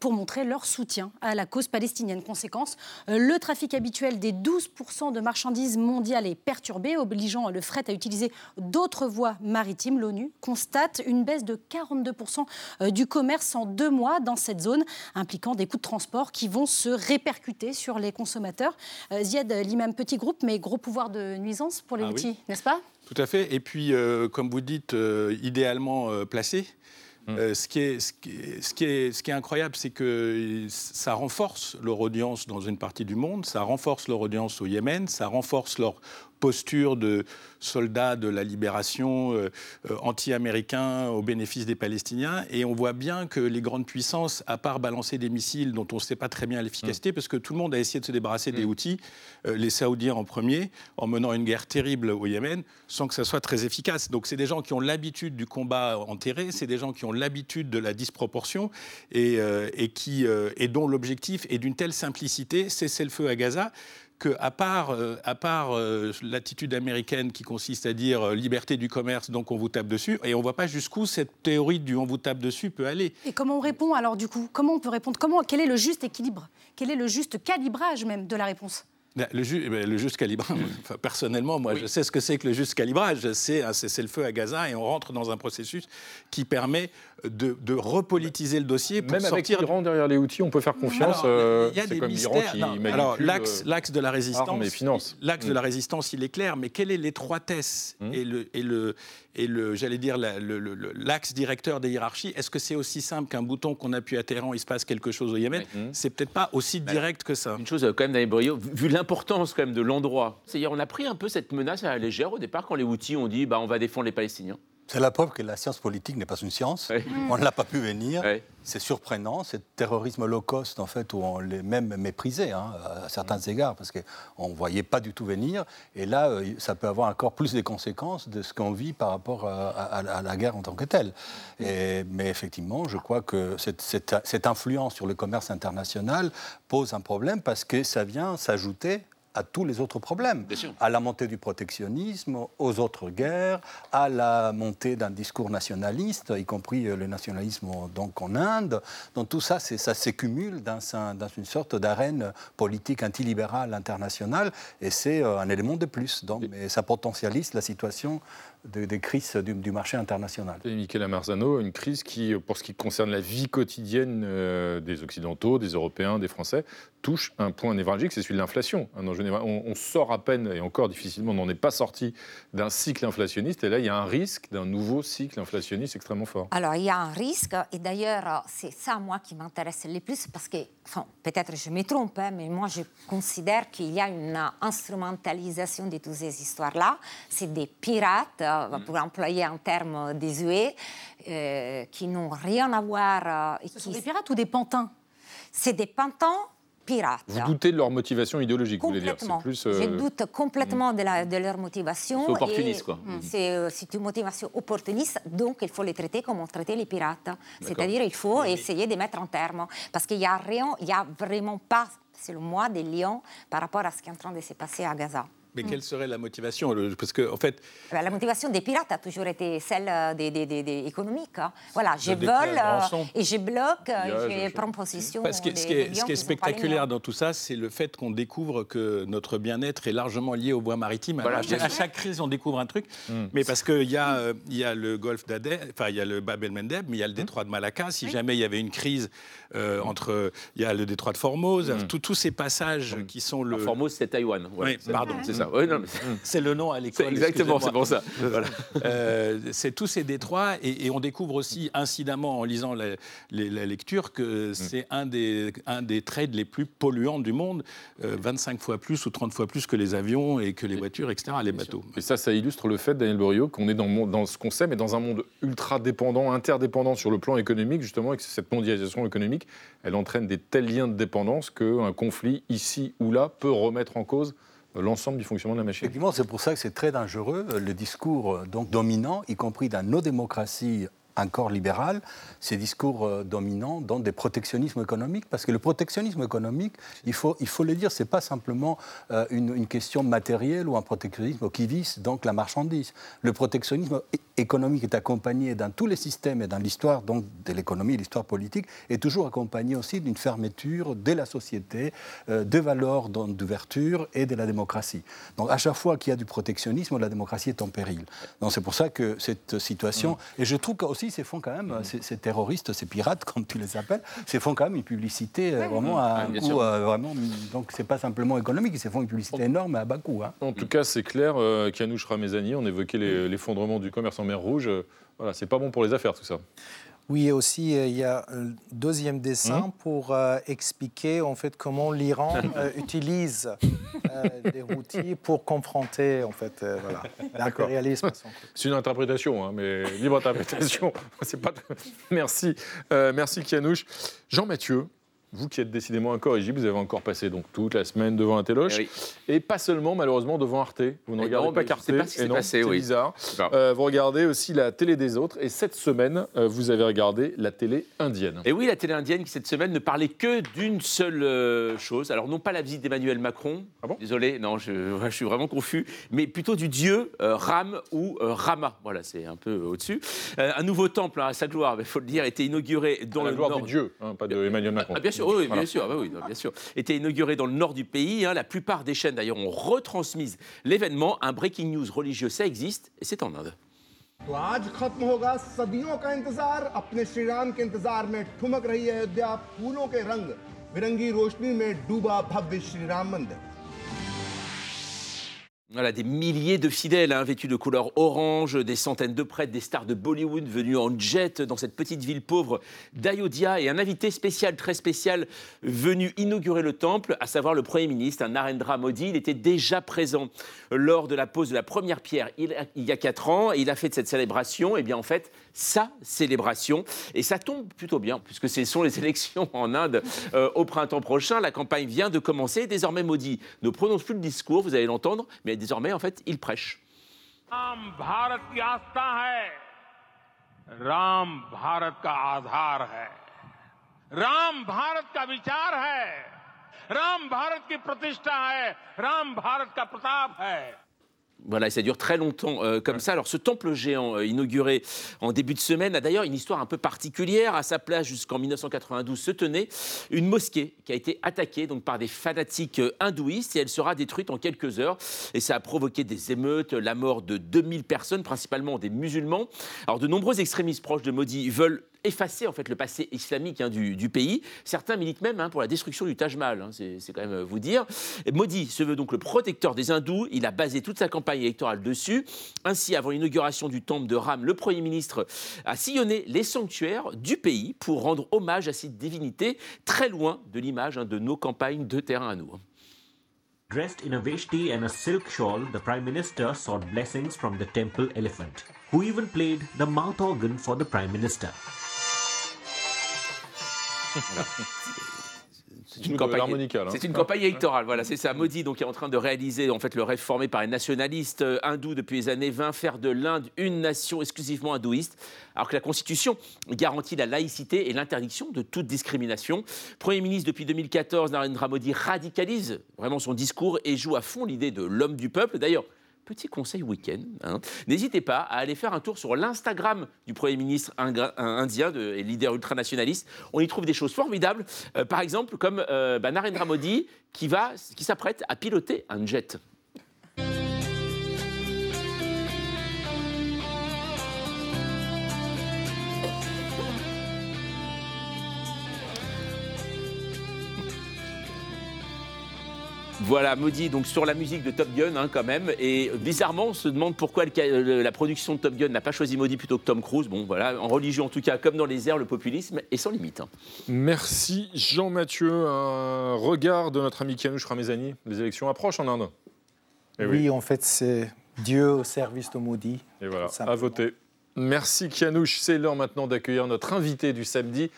pour montrer leur soutien à la cause palestinienne. Conséquence, le trafic habituel des 12% de marchandises mondiales est perturbé, obligeant le fret à utiliser d'autres voies maritimes. L'ONU constate une baisse de 42% du commerce en deux mois dans cette zone, impliquant des coûts de transport qui vont se répercuter sur les consommateurs. Euh, Ziad, l'imam petit groupe, mais gros pouvoir de nuisance pour les ah outils, n'est-ce pas? Tout à fait. Et puis, euh, comme vous dites, euh, idéalement placé. Hum. ce, qui est, ce, qui est, ce, qui est, ce, qui est, incroyable, c'est que ça renforce leur audience dans une partie du monde, ça renforce leur audience au Yémen, ça renforce leur posture de soldats de la libération euh, euh, anti-américains au bénéfice des Palestiniens. Et on voit bien que les grandes puissances, à part balancer des missiles dont on ne sait pas très bien l'efficacité, parce que tout le monde a essayé de se débarrasser des outils, euh, les Saoudiens en premier, en menant une guerre terrible au Yémen, sans que ça soit très efficace. Donc c'est des gens qui ont l'habitude du combat enterré, c'est des gens qui ont l'habitude de la disproportion et, et, qui, et dont l'objectif est d'une telle simplicité, cesser le feu à Gaza, qu'à part, euh, à part euh, l'attitude américaine qui consiste à dire euh, liberté du commerce, donc on vous tape dessus, et on ne voit pas jusqu'où cette théorie du on vous tape dessus peut aller. Et comment on répond alors du coup? Comment on peut répondre? Comment, Quel est le juste équilibre? Quel est le juste calibrage même de la réponse? Le, eh ben, le, juste calibrage, personnellement, moi, je sais ce que c'est que le juste calibrage. C'est un cessez-le-feu à Gaza et on rentre dans un processus qui permet de, repolitiser le dossier pour Même avec l'Iran derrière les outils, on peut faire confiance. il y a des comme mystères. Qui alors, l'axe, l'axe de la résistance, l'axe de la mm. résistance, il est clair. Mais quelle est l'étroitesse mm. et le, et le, et le, j'allais dire, l'axe directeur des hiérarchies Est-ce que c'est aussi simple qu'un bouton qu'on appuie à Téhéran, il se passe quelque chose au Yémen mm. C'est peut-être pas aussi bah, direct que ça. Une chose quand même, Daniel Brio, vu l'importance quand même de l'endroit. C'est-à-dire, on a pris un peu cette menace à la légère au départ quand les outils ont dit, bah, on va défendre les Palestiniens. C'est la preuve que la science politique n'est pas une science. On ne l'a pas pu venir. C'est surprenant, ce terrorisme low cost, en fait, où on l'est même méprisé hein, à certains mm. égards, parce qu'on ne voyait pas du tout venir. Et là, euh, ça peut avoir encore plus de conséquences de ce qu'on vit par rapport à, la guerre en tant que telle. Et, mais effectivement, je crois que cette, cette influence sur le commerce international pose un problème parce que ça vient s'ajouter à tous les autres problèmes, à la montée du protectionnisme, aux autres guerres, à la montée d'un discours nationaliste, y compris euh, le nationalisme donc en Inde. Donc tout ça, ça s'écumule dans, dans, une sorte d'arène politique antilibérale internationale, et c'est euh, un élément de plus. Donc, mais ça potentialise la situation des crises du, marché international. Et Michel Amarzano, une crise qui, pour ce qui concerne la vie quotidienne euh, des Occidentaux, des Européens, des Français, touche un point névralgique, c'est celui de l'inflation. On, on, sort à peine, et encore difficilement, on n'en est pas sorti d'un cycle inflationniste, et là, il y a un risque d'un nouveau cycle inflationniste extrêmement fort. Alors, il y a un risque, et d'ailleurs, c'est ça, moi, qui m'intéresse le plus, parce que, enfin, peut-être je me trompe, hein, mais moi, je considère qu'il y a une instrumentalisation de toutes ces histoires-là. C'est des pirates pour employer un terme désuet, euh, qui n'ont rien à voir. Euh, Ce sont des pirates ou des pantins? C'est des pantins pirates. Vous doutez de leur motivation idéologique, vous voulez dire plus, Je doute complètement de, la, de, leur motivation. C'est opportuniste, quoi. Mm. C'est une motivation opportuniste, donc il faut les traiter comme on traitait les pirates. C'est-à-dire il faut essayer de mettre un terme. Parce qu'il n'y a rien, il n'y a vraiment pas, c'est le mois des lions par rapport à ce qui est en train de se passer à Gaza. Mais quelle serait la motivation Parce que, en fait... Bah, la motivation des pirates a toujours été celle euh, des, des, des, économiques. Hein. Voilà, je vole euh, et je bloque, et je prends possession. ce qui est, ce qui est spectaculaire dans tout ça, c'est le fait qu'on découvre que notre bien-être est largement lié au bois maritime. à, chaque crise, on découvre un truc. Hmm. Mais parce qu'il y, a, euh, il y a le golfe d'Aden, enfin, il y a le Bab el-Mendeb, mais il y a le hmm. détroit de Malacca. Si jamais il y avait une crise entre... Il y a le détroit de Formose, tous ces passages qui sont le... Formose, c'est Taïwan. oui, pardon, c'est ça. c'est le nom à l'école. Exactement, c'est pour ça. Euh, c'est tous ces détroits et, on découvre aussi incidemment en lisant la, lecture que mm. c'est un des, un des trades les plus polluants du monde, 25 euh, fois plus ou 30 fois plus que les avions et que les voitures, etc., les bateaux. Et ça, ça illustre le fait, Daniel Borio, qu'on est dans, dans ce qu'on sait, mais dans un monde ultra dépendant, interdépendant sur le plan économique, justement, et que cette mondialisation économique, elle entraîne des tels liens de dépendance qu'un conflit ici ou là peut remettre en cause l'ensemble du fonctionnement de la machine. Effectivement, c'est pour ça que c'est très dangereux, le discours donc, dominant, y compris dans nos démocraties un corps libéral, ces discours euh, dominants dans des protectionnismes économiques, parce que le protectionnisme économique, il faut, il faut le dire, c'est pas simplement euh, une, question matérielle ou un protectionnisme qui vise donc la marchandise. Le protectionnisme économique est accompagné dans tous les systèmes et dans l'histoire donc de l'économie, l'histoire politique, est toujours accompagné aussi d'une fermeture de la société, euh, de valeurs d'ouverture et de la démocratie. Donc à chaque fois qu'il y a du protectionnisme, la démocratie est en péril. Donc c'est pour ça que cette situation, mmh. et je trouve aussi c'est font quand même, mm-hmm. ces, terroristes, ces pirates, comme tu les appelles, c'est font quand même une publicité euh, vraiment à un coût, euh, vraiment, donc c'est pas simplement économique, ils se font une publicité énorme à bas coût. Hein. En tout cas, c'est clair, euh, Kianouch Ramezani, on évoquait l'effondrement du commerce en mer Rouge, voilà, c'est pas bon pour les affaires tout ça. Oui, aussi, euh, il y a un deuxième dessin Hum. pour euh, expliquer en fait comment l'Iran euh, utilise euh, des routiers pour confronter en fait voilà, l'impérialisme. C'est une interprétation, hein, mais libre interprétation. Pas. Merci, merci Kianouche. Jean-Mathieu, vous qui êtes décidément incorrigible, vous avez encore passé donc toute la semaine devant un téloche, Eh oui. et pas seulement malheureusement devant Arte. Vous ne Eh regardez non, pas qu'Arte, pas passé, c'est oui. bizarre. Euh, vous regardez aussi la télé des autres, et cette semaine, euh, vous avez regardé la télé indienne. Et oui, la télé indienne qui cette semaine ne parlait que d'une seule euh, chose. Alors non pas la visite d'Emmanuel Macron. Ah bon? Désolé, non, je, je suis vraiment confus. Mais plutôt du dieu Ram ou Rama. Voilà, c'est un peu au-dessus. Un nouveau temple hein, à sa gloire, il faut le dire, était inauguré dans la le gloire nord. du Dieu, hein, pas de Emmanuel Macron. Ah, bien sûr, oui, oui, Voilà. bien sûr, ah, bah oui, non, bien sûr. Était inauguré dans le nord du pays. hein. La plupart des chaînes d'ailleurs ont retransmis l'événement. Un breaking news religieux, ça existe et c'est en Inde. तो आज खत्म होगा सदियों का इंतजार अपने श्री राम के इंतजार में ठुमक रही है अयोध्या फूलों के रंग बिरंगी रोशनी में डूबा भव्य श्री राम मंदिर Voilà, des milliers de fidèles hein, vêtus de couleur orange, des centaines de prêtres, des stars de Bollywood venus en jet dans cette petite ville pauvre d'Ayodhya et un invité spécial, très spécial, venu inaugurer le temple, à savoir le Premier ministre, un Narendra Modi. Il était déjà présent lors de la pose de la première pierre il, y a quatre ans et il a fait de cette célébration, et bien en fait, sa célébration. Et ça tombe plutôt bien, puisque ce sont les élections en Inde euh, au printemps prochain. La campagne vient de commencer. Désormais, Modi ne prononce plus le discours, vous allez l'entendre, mais désormais, en fait, il prêche. Ram भारत की आस्था है राम भारत का आधार है राम भारत का विचार है राम भारत की प्रतिष्ठा है राम भारत का प्रताप है Voilà, et ça dure très longtemps euh, comme ça. Alors, ce temple géant euh, inauguré en début de semaine a d'ailleurs une histoire un peu particulière. À sa place, jusqu'en 1992, se tenait une mosquée qui a été attaquée donc, par des fanatiques euh, hindouistes et elle sera détruite en quelques heures. Et ça a provoqué des émeutes, la mort de 2000 personnes, principalement des musulmans. Alors, de nombreux extrémistes proches de Modi veulent effacer en fait le passé islamique hein, du, du pays. Certains militent même hein, pour la destruction du Taj Mahal, hein, c'est quand même euh, vous dire. Et Modi se veut donc le protecteur des hindous. Il a basé toute sa campagne électorale dessus. Ainsi, avant l'inauguration du temple de Ram, le Premier ministre a sillonné les sanctuaires du pays pour rendre hommage à cette divinité, très loin de l'image hein, de nos campagnes de terrain à nous. hein. Dressed in a veshti and a silk shawl, the Prime Minister sought blessings from the temple elephant, who even played the mouth organ for the Prime Minister. C'est une campagne, là. c'est une campagne électorale, voilà, c'est ça. Modi donc est en train de réaliser en fait le rêve formé par les nationalistes euh, hindous depuis les années 20, faire de l'Inde une nation exclusivement hindouiste, alors que la Constitution garantit la laïcité et l'interdiction de toute discrimination. Premier ministre depuis 2014, Narendra Modi radicalise vraiment son discours et joue à fond l'idée de l'homme du peuple. D'ailleurs. Petit conseil week-end, hein. n'hésitez pas à aller faire un tour sur l'Instagram du Premier ministre ingra- indien de- et leader ultranationaliste. On y trouve des choses formidables, euh, par exemple comme euh, bah, Narendra Modi qui, qui s'apprête à piloter un jet. Voilà, Modi, donc sur la musique de Top Gun, hein, quand même. Et bizarrement, on se demande pourquoi le ca- le- la production de Top Gun n'a pas choisi Modi plutôt que Tom Cruise. Bon, voilà, en religion, en tout cas, comme dans les airs, le populisme est sans limite. hein. Merci Jean-Mathieu. Un regard de notre ami Kianouch Ramezani. Les élections approchent en Inde. Eh oui, en fait, c'est Dieu au service de Maudit. Et voilà, à voter. Merci Kianouch. C'est l'heure maintenant d'accueillir notre invité du samedi.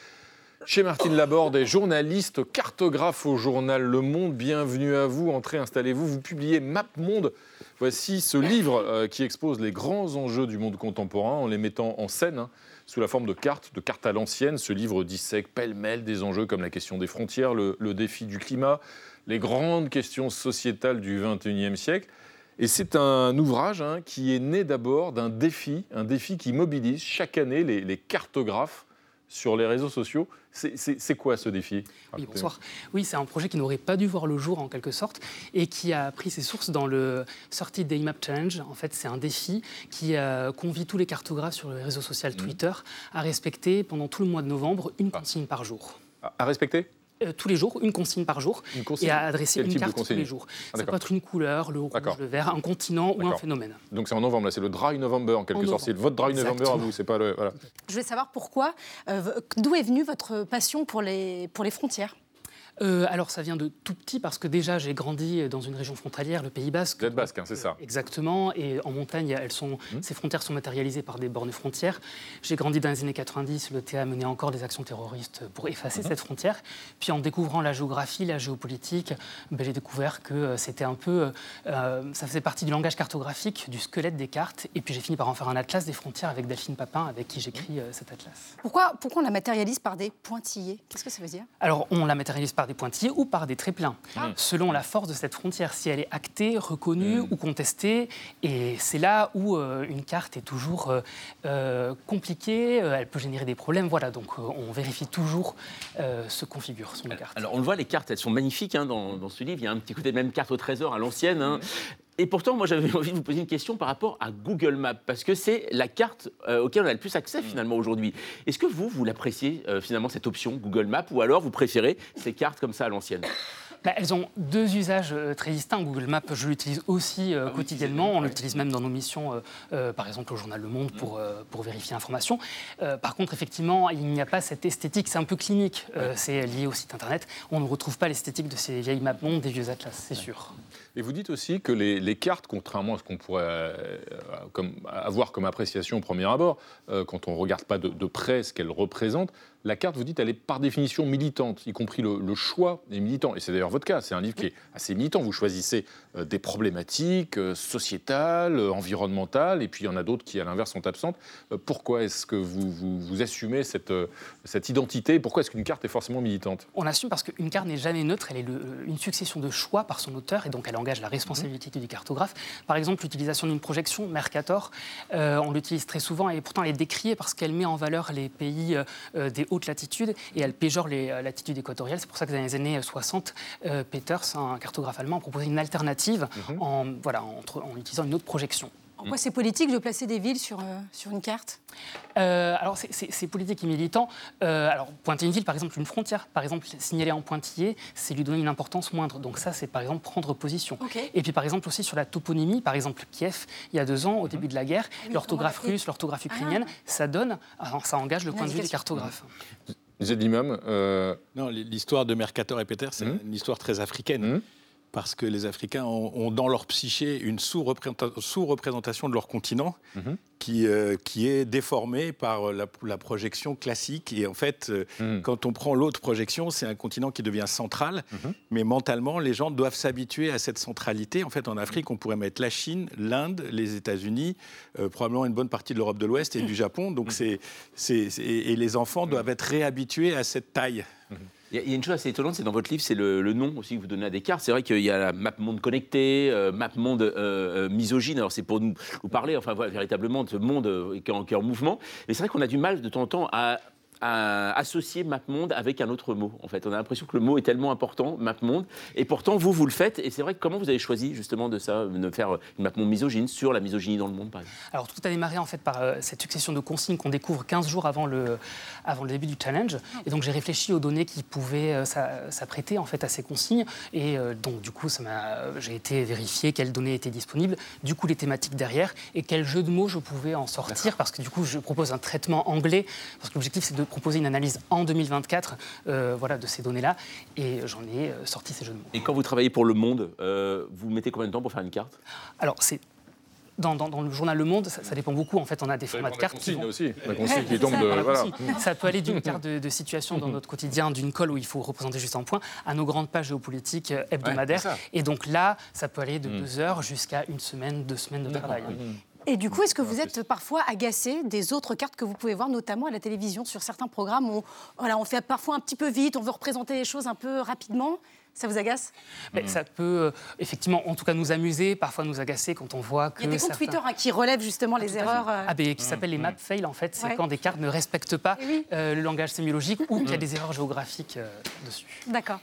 Chez Martine Laborde, journaliste, cartographe au journal Le Monde. Bienvenue à vous. Entrez, installez-vous. Vous publiez Map Monde. Voici ce livre euh, qui expose les grands enjeux du monde contemporain en les mettant en scène hein, sous la forme de cartes, de cartes à l'ancienne. Ce livre dissèque pêle-mêle des enjeux comme la question des frontières, le, défi du climat, les grandes questions sociétales du XXIe siècle. Et c'est un ouvrage hein, qui est né d'abord d'un défi, un défi qui mobilise chaque année les cartographes sur les réseaux sociaux. C'est- quoi ce défi Oui, bonsoir. Oui, c'est un projet qui n'aurait pas dû voir le jour en quelque sorte et qui a pris ses sources dans le 30 Day Map Challenge. En fait, c'est un défi qui euh, convie tous les cartographes sur le réseau social Twitter à respecter pendant tout le mois de novembre une consigne par jour. À respecter? Euh, tous les jours, une consigne par jour, Une consigne et à adresser Quel une carte tous les jours. Ah, ça peut être une couleur, le rouge, le vert, un continent ou un phénomène. Donc c'est en novembre, là, c'est le Dry November en quelque En sorte. C'est votre Dry November à vous, c'est pas le. Voilà. Je voulais savoir pourquoi, euh, d'où est venue votre passion pour les, pour les frontières? Euh, alors ça vient de tout petit parce que déjà j'ai grandi dans une région frontalière, le Pays Basque. Vous êtes basque, hein, c'est ça Exactement, et en montagne, elles sont, Mmh. ces frontières sont matérialisées par des bornes frontières. J'ai grandi dans les années 90, le TA menait encore des actions terroristes pour effacer Mmh. cette frontière. Puis en découvrant la géographie, la géopolitique, ben, j'ai découvert que euh, c'était un peu, euh, ça faisait partie du langage cartographique, du squelette des cartes, et puis j'ai fini par en faire un atlas des frontières avec Delphine Papin, avec qui j'écris euh, cet atlas. pourquoi, pourquoi on la matérialise par des pointillés? Qu'est-ce que ça veut dire? Alors, on la matérialise par des pointillés ou par des tréplins, Ah. selon la force de cette frontière, si elle est actée, reconnue ou contestée. Et c'est là où euh, une carte est toujours euh, euh, compliquée, elle peut générer des problèmes. Voilà, donc on vérifie toujours ce qu'on figure sur nos cartes. Alors on le voit, les cartes, elles sont magnifiques hein, dans, dans ce livre. Il y a un petit côté même carte au trésor à l'ancienne. hein. Et pourtant, moi, j'avais envie de vous poser une question par rapport à Google Maps, parce que c'est la carte euh, auquel on a le plus accès finalement aujourd'hui. Est-ce que vous, vous l'appréciez euh, finalement cette option Google Maps, ou alors vous préférez ces cartes comme ça à l'ancienne? Bah, elles ont deux usages euh, très distincts. Google Maps, je l'utilise aussi euh, quotidiennement. On l'utilise même dans nos missions, euh, euh, par exemple au journal Le Monde, pour, euh, pour vérifier l'information. Par contre, effectivement, il n'y a pas cette esthétique. C'est un peu clinique. C'est lié au site Internet. On ne retrouve pas l'esthétique de ces vieilles maps monde, des vieux atlas, c'est sûr. Et vous dites aussi que les, cartes, contrairement à ce qu'on pourrait euh, avoir comme appréciation au premier abord, euh, quand on ne regarde pas de, près ce qu'elle représente, la carte, vous dites, elle est par définition militante, y compris le, choix est militant. Et c'est d'ailleurs votre cas, c'est un livre qui est assez militant. Vous choisissez euh, des problématiques sociétales, environnementales, et puis il y en a d'autres qui, à l'inverse, sont absentes. Pourquoi est-ce que vous, assumez cette, identité? Pourquoi est-ce qu'une carte est forcément militante? On assume parce qu'une carte n'est jamais neutre, elle est une succession de choix par son auteur et donc elle engage la responsabilité du cartographe. Par exemple, l'utilisation d'une projection Mercator, euh, on l'utilise très souvent et pourtant elle est décriée parce qu'elle met en valeur les pays euh, euh, des hautes latitudes et elle péjore les latitudes équatoriales. C'est pour ça que dans les années 60, euh, Peters, un cartographe allemand, a proposé une alternative en, voilà, en utilisant une autre projection. En quoi c'est politique de placer des villes sur, euh, sur une carte? Euh, alors, c'est- politique et militant. Euh, alors, pointer une ville, par exemple, une frontière, par exemple, signaler en pointillé, c'est lui donner une importance moindre. Donc, ça, c'est par exemple prendre position. Et puis, par exemple, aussi sur la toponymie, par exemple, Kiev, il y a deux ans, au début de la guerre, oui, l'orthographe russe, l'orthographe ukrainienne, ça donne, alors, ça engage le Une point de vue du indication. cartographe. Zed Imam, euh, Non, l'histoire de Mercator et Peter, c'est une histoire très africaine. Parce que les Africains ont, ont dans leur psyché une sous-représenta- sous-représentation de leur continent qui, euh, qui est déformée par la, la projection classique. Et en fait, euh, quand on prend l'autre projection, c'est un continent qui devient central. Mais mentalement, les gens doivent s'habituer à cette centralité. En fait, en Afrique, on pourrait mettre la Chine, l'Inde, les États-Unis, euh, probablement une bonne partie de l'Europe de l'Ouest et du Japon. Donc, c'est- et les enfants doivent être réhabitués à cette taille. Il y, a- une chose assez étonnante, c'est dans votre livre, c'est le, nom aussi que vous donnez à des cartes. C'est vrai qu'il y a la map monde connecté, euh, map monde euh, euh, misogyne. Alors c'est pour nous, parler, enfin véritablement de ce monde qui, est en, qui est en mouvement. Et c'est vrai qu'on a du mal de temps en temps à, à associer map monde avec un autre mot. En fait, on a l'impression que le mot est tellement important, map monde. Et pourtant, vous, vous le faites. Et c'est vrai que comment vous avez choisi justement de ça, de faire une map monde misogyne sur la misogynie dans le monde, par exemple? Alors tout a démarré en fait par euh, cette succession de consignes qu'on découvre 15 jours avant le, avant le début du challenge. Et donc j'ai réfléchi aux données qui pouvaient euh, s'a- s'apprêter en fait à ces consignes. Et euh, donc du coup ça m'a- j'ai été vérifier quelles données étaient disponibles, du coup les thématiques derrière et quel jeu de mots je pouvais en sortir parce que du coup je propose un traitement anglais parce que l'objectif c'est de proposer une analyse en 2024 euh, voilà, de ces données-là. Et j'en ai euh, sorti ces jeux de mots. Et quand vous travaillez pour Le Monde, euh, vous mettez combien de temps pour faire une carte? Alors, c'est. Dans, dans- dans le journal Le Monde, ça, ça dépend beaucoup. En fait, on a des formats de cartes. qui vont- aussi. La consigne qui tombe ça, de- voilà. Ça peut aller d'une carte de, de situation dans notre quotidien, d'une colle où il faut représenter juste un point, à nos grandes pages géopolitiques hebdomadaires. Et donc là, ça peut aller de deux heures jusqu'à une semaine, deux semaines de travail. Et du coup, est-ce que vous êtes parfois agacé des autres cartes que vous pouvez voir, notamment à la télévision, sur certains programmes où voilà, on fait parfois un petit peu vite, on veut représenter les choses un peu rapidement? Ça vous agace? Ça peut euh, effectivement, en tout cas, nous amuser, parfois nous agacer quand on voit que. Il y a des comptes certains- Twitter hein, qui relèvent justement les erreurs. euh, Ah, ben, qui s'appelle les map fail, en fait. C'est Ouais. quand des cartes ne respectent pas Eh oui. euh, le langage sémiologique ou qu'il y a des erreurs géographiques euh, dessus. D'accord.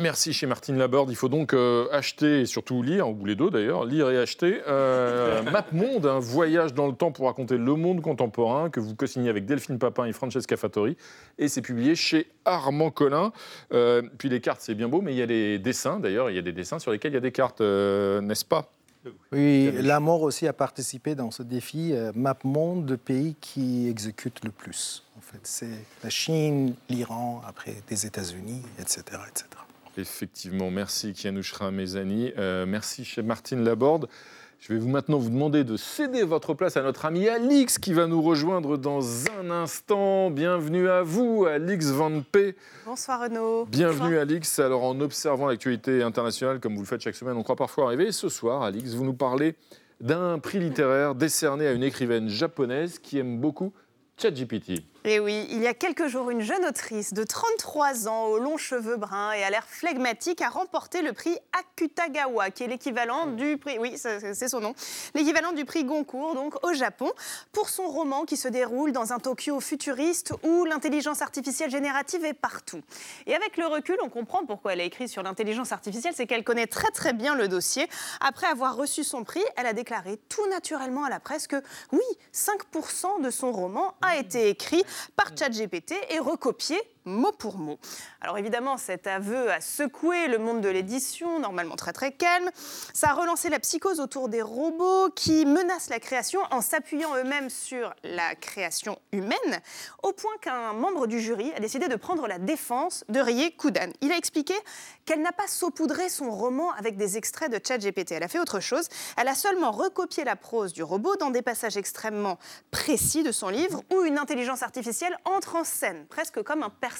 Merci chez Martine Laborde. Il faut donc euh, acheter et surtout lire, ou les deux d'ailleurs, lire et acheter euh, Map Monde, un voyage dans le temps pour raconter le monde contemporain que vous co-signez avec Delphine Papin et Francesca Fattori. Et c'est publié chez Armand Collin. Euh, puis les cartes, c'est bien beau, mais il y a les dessins d'ailleurs. Il y a des dessins sur lesquels il y a des cartes, n'est-ce pas? Oui, la mort aussi a participé dans ce défi Map Monde de pays qui exécutent le plus. En fait, c'est la Chine, l'Iran, après des États-Unis, etc., etc. Effectivement, merci Kianouch Ramezani. Euh, merci chez Martine Laborde. Je vais vous maintenant vous demander de céder votre place à notre ami Alix qui va nous rejoindre dans un instant. Bienvenue à vous, Alix Van P. Bonsoir Renaud. Bienvenue Alix. Alors en observant l'actualité internationale comme vous le faites chaque semaine, on croit parfois arriver. ce soir, Alix, vous nous parlez d'un prix littéraire décerné à une écrivaine japonaise qui aime beaucoup ChatGPT. Et oui, il y a quelques jours, une jeune autrice de 33 ans, aux longs cheveux bruns et à l'air flegmatique, a remporté le prix Akutagawa, qui est l'équivalent du prix, oui, c'est son nom, l'équivalent du prix Goncourt, donc au Japon, pour son roman qui se déroule dans un Tokyo futuriste où l'intelligence artificielle générative est partout. Et avec le recul, on comprend pourquoi elle a écrit sur l'intelligence artificielle, c'est qu'elle connaît très très bien le dossier. Après avoir reçu son prix, elle a déclaré tout naturellement à la presse que oui, 5% de son roman a été écrit par ChatGPT et recopié mot pour mot. Alors évidemment, cet aveu a secoué le monde de l'édition, normalement très très calme. Ça a relancé la psychose autour des robots qui menacent la création en s'appuyant eux-mêmes sur la création humaine, au point qu'un membre du jury a décidé de prendre la défense de Rie Koudan. Il a expliqué qu'elle n'a pas saupoudré son roman avec des extraits de ChatGPT. Elle a fait autre chose. Elle a seulement recopié la prose du robot dans des passages extrêmement précis de son livre où une intelligence artificielle entre en scène, presque comme un personnage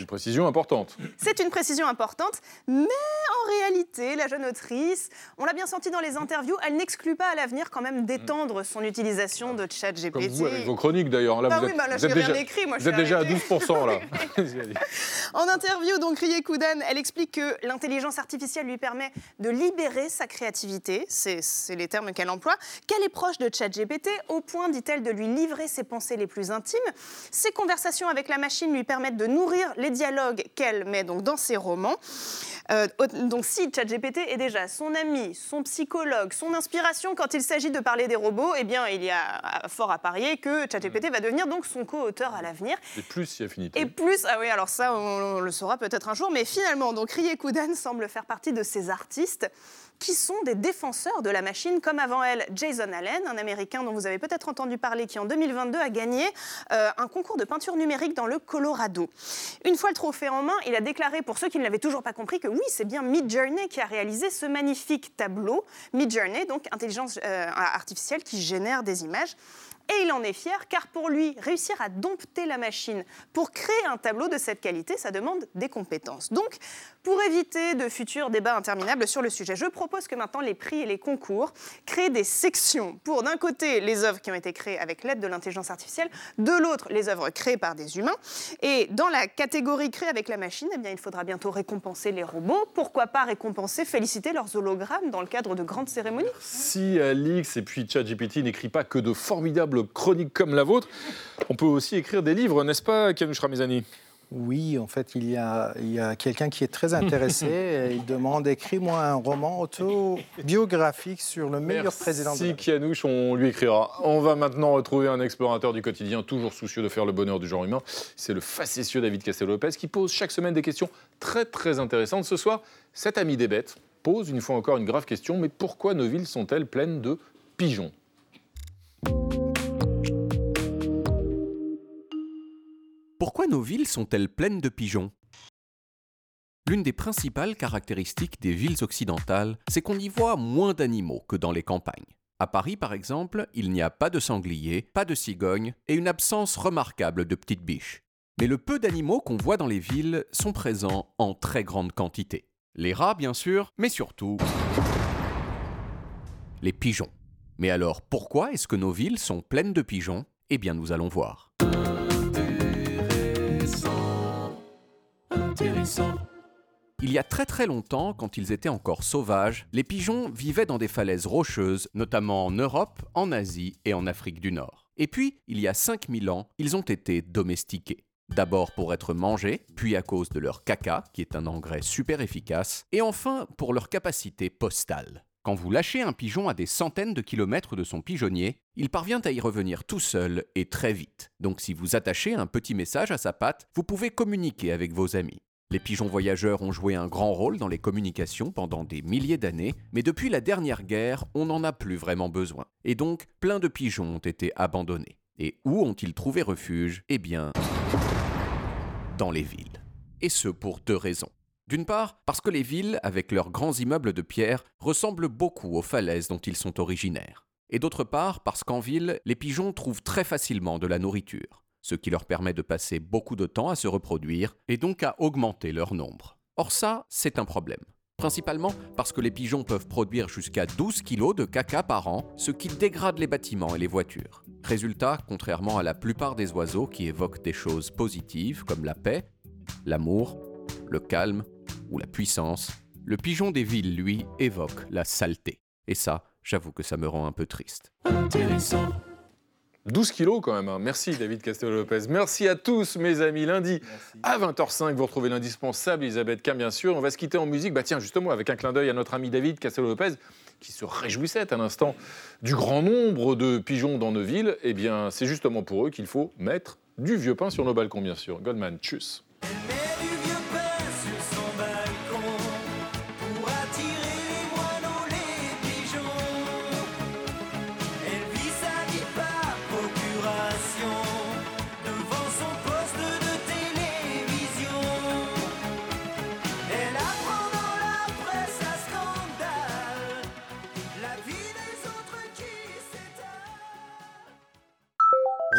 une précision importante. C'est une précision importante, mais en réalité, la jeune autrice, on l'a bien senti dans les interviews, elle n'exclut pas à l'avenir quand même d'étendre son utilisation de ChatGPT. Comme vous avec vos chroniques d'ailleurs. Là, bah vous oui, êtes, bah là, vous êtes déjà, écrit, moi, vous êtes déjà à 12% là. en interview, donc Rie Koudan, elle explique que l'intelligence artificielle lui permet de libérer sa créativité, c'est les termes qu'elle emploie, qu'elle est proche de ChatGPT au point, dit-elle, de lui livrer ses pensées les plus intimes. Ses conversations avec la machine lui permettent de nourrir les dialogues qu'elle met donc dans ses romans. Euh, donc si ChatGPT est déjà son ami, son psychologue, son inspiration quand il s'agit de parler des robots, eh bien il y a fort à parier que ChatGPT va devenir donc son co-auteur à l'avenir. Et plus si affinité. Et plus, ah oui, alors ça on, le saura peut-être un jour, mais finalement donc Rie Koudan semble faire partie de ces artistes qui sont des défenseurs de la machine, comme avant elle Jason Allen, un Américain dont vous avez peut-être entendu parler, qui en 2022 a gagné euh, un concours de peinture numérique dans le Colorado. Une fois le trophée en main, il a déclaré, pour ceux qui ne l'avaient toujours pas compris, que oui, c'est bien Midjourney qui a réalisé ce magnifique tableau. Midjourney, donc intelligence euh, artificielle qui génère des images. Et il en est fier car pour lui, réussir à dompter la machine pour créer un tableau de cette qualité, ça demande des compétences. Donc, pour éviter de futurs débats interminables sur le sujet, je propose que maintenant les prix et les concours créent des sections pour d'un côté les œuvres qui ont été créées avec l'aide de l'intelligence artificielle, de l'autre les œuvres créées par des humains. Et dans la catégorie créée avec la machine, eh bien, il faudra bientôt récompenser les robots. Pourquoi pas récompenser, féliciter leurs hologrammes dans le cadre de grandes cérémonies Si Alix et puis ChatGPT n'écrit pas que de formidables chroniques comme la vôtre, on peut aussi écrire des livres, n'est-ce pas, Kanush Ramizani oui, en fait, il y a, a quelqu'un qui est très intéressé. il demande écris-moi un roman autobiographique sur le meilleur président de Merci Kianouche, on lui écrira. On va maintenant retrouver un explorateur du quotidien, toujours soucieux de faire le bonheur du genre humain. C'est le facétieux David Castel-Lopez qui pose chaque semaine des questions très très intéressantes. Ce soir, cet ami des bêtes pose une fois encore une grave question mais pourquoi nos villes sont-elles pleines de pigeons? Pourquoi nos villes sont-elles pleines de pigeons? L'une des principales caractéristiques des villes occidentales, c'est qu'on y voit moins d'animaux que dans les campagnes. À Paris, par exemple, il n'y a pas de sangliers, pas de cigognes et une absence remarquable de petites biches. Mais le peu d'animaux qu'on voit dans les villes sont présents en très grande quantité. Les rats, bien sûr, mais surtout les pigeons. Mais alors, pourquoi est-ce que nos villes sont pleines de pigeons? Eh bien, nous allons voir. Il y a très très longtemps, quand ils étaient encore sauvages, les pigeons vivaient dans des falaises rocheuses, notamment en Europe, en Asie et en Afrique du Nord. Et puis, il y a 5000 ans, ils ont été domestiqués. D'abord pour être mangés, puis à cause de leur caca, qui est un engrais super efficace, et enfin pour leur capacité postale. Quand vous lâchez un pigeon à des centaines de kilomètres de son pigeonnier, il parvient à y revenir tout seul et très vite. Donc si vous attachez un petit message à sa patte, vous pouvez communiquer avec vos amis. Les pigeons voyageurs ont joué un grand rôle dans les communications pendant des milliers d'années, mais depuis la dernière guerre, on n'en a plus vraiment besoin. Et donc, plein de pigeons ont été abandonnés. Et où ont-ils trouvé refuge? Eh bien, dans les villes. Et ce pour deux raisons. D'une part, parce que les villes, avec leurs grands immeubles de pierre, ressemblent beaucoup aux falaises dont ils sont originaires. Et d'autre part, parce qu'en ville, les pigeons trouvent très facilement de la nourriture, ce qui leur permet de passer beaucoup de temps à se reproduire et donc à augmenter leur nombre. Or ça, c'est un problème. Principalement parce que les pigeons peuvent produire jusqu'à 12 kg de caca par an, ce qui dégrade les bâtiments et les voitures. Résultat, contrairement à la plupart des oiseaux qui évoquent des choses positives comme la paix, l'amour, le calme ou la puissance, le pigeon des villes, lui, évoque la saleté. Et ça, j'avoue que ça me rend un peu triste. 12 kilos quand même. hein. Merci David Castello-Lopez. Merci à tous mes amis. Lundi à 20h05, vous retrouvez l'indispensable Elisabeth Cam bien sûr. On va se quitter en musique. Bah tiens justement avec un clin d'œil à notre ami David Castello-Lopez qui se réjouissait à l'instant du grand nombre de pigeons dans nos villes. Eh bien c'est justement pour eux qu'il faut mettre du vieux pain sur nos balcons bien sûr. Goldman, tchuss.